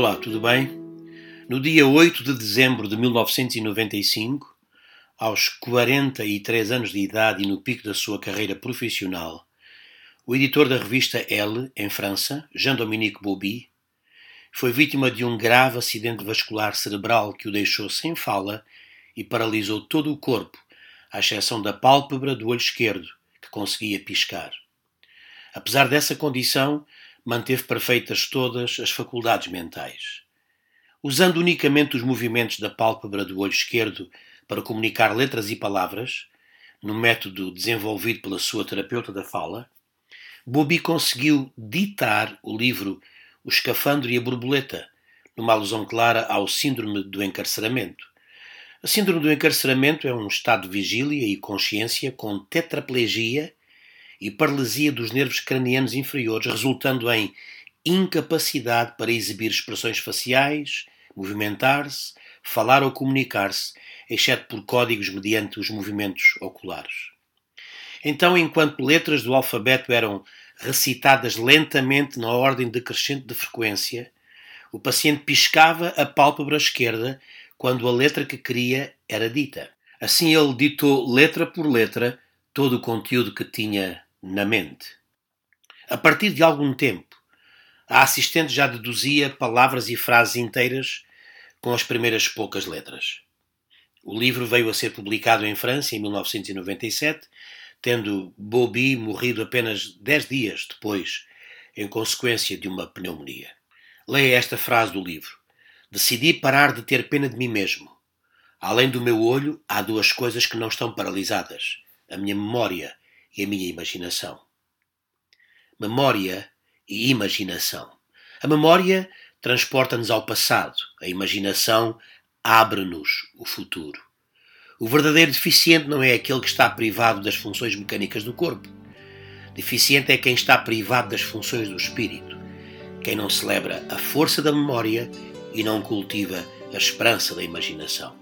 Olá, tudo bem? No dia 8 de dezembro de 1995, aos 43 anos de idade e no pico da sua carreira profissional, o editor da revista Elle, em França, Jean-Dominique Bauby, foi vítima de um grave acidente vascular cerebral que o deixou sem fala e paralisou todo o corpo, à exceção da pálpebra do olho esquerdo, que conseguia piscar. Apesar dessa condição, manteve perfeitas todas as faculdades mentais. Usando unicamente os movimentos da pálpebra do olho esquerdo para comunicar letras e palavras, no método desenvolvido pela sua terapeuta da fala, Bobby conseguiu ditar o livro O Escafandro e a Borboleta, numa alusão clara ao síndrome do encarceramento. A síndrome do encarceramento é um estado de vigília e consciência com tetraplegia e paralisia dos nervos cranianos inferiores, resultando em incapacidade para exibir expressões faciais, movimentar-se, falar ou comunicar-se, exceto por códigos mediante os movimentos oculares. Então, enquanto letras do alfabeto eram recitadas lentamente na ordem decrescente de frequência, o paciente piscava a pálpebra esquerda quando a letra que queria era dita. Assim, ele ditou letra por letra todo o conteúdo que tinha na mente. A partir de algum tempo, a assistente já deduzia palavras e frases inteiras com as primeiras poucas letras. O livro veio a ser publicado em França em 1997, tendo Bobby morrido apenas dez dias depois, em consequência de uma pneumonia. Leia esta frase do livro: Decidi parar de ter pena de mim mesmo. Além do meu olho, há duas coisas que não estão paralisadas: a minha memória e a minha imaginação. Memória e imaginação. A memória transporta-nos ao passado, a imaginação abre-nos o futuro. O verdadeiro deficiente não é aquele que está privado das funções mecânicas do corpo. Deficiente é quem está privado das funções do espírito, quem não celebra a força da memória e não cultiva a esperança da imaginação.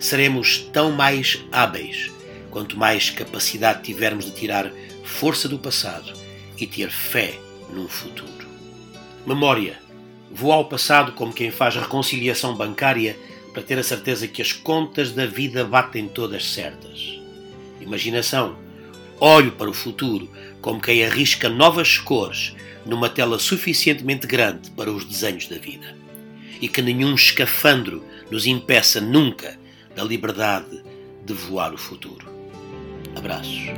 Seremos tão mais hábeis quanto mais capacidade tivermos de tirar força do passado e ter fé num futuro. Memória. Vou ao passado como quem faz reconciliação bancária para ter a certeza que as contas da vida batem todas certas. Imaginação. Olho para o futuro como quem arrisca novas cores numa tela suficientemente grande para os desenhos da vida. E que nenhum escafandro nos impeça nunca da liberdade de voar o futuro. Abraço.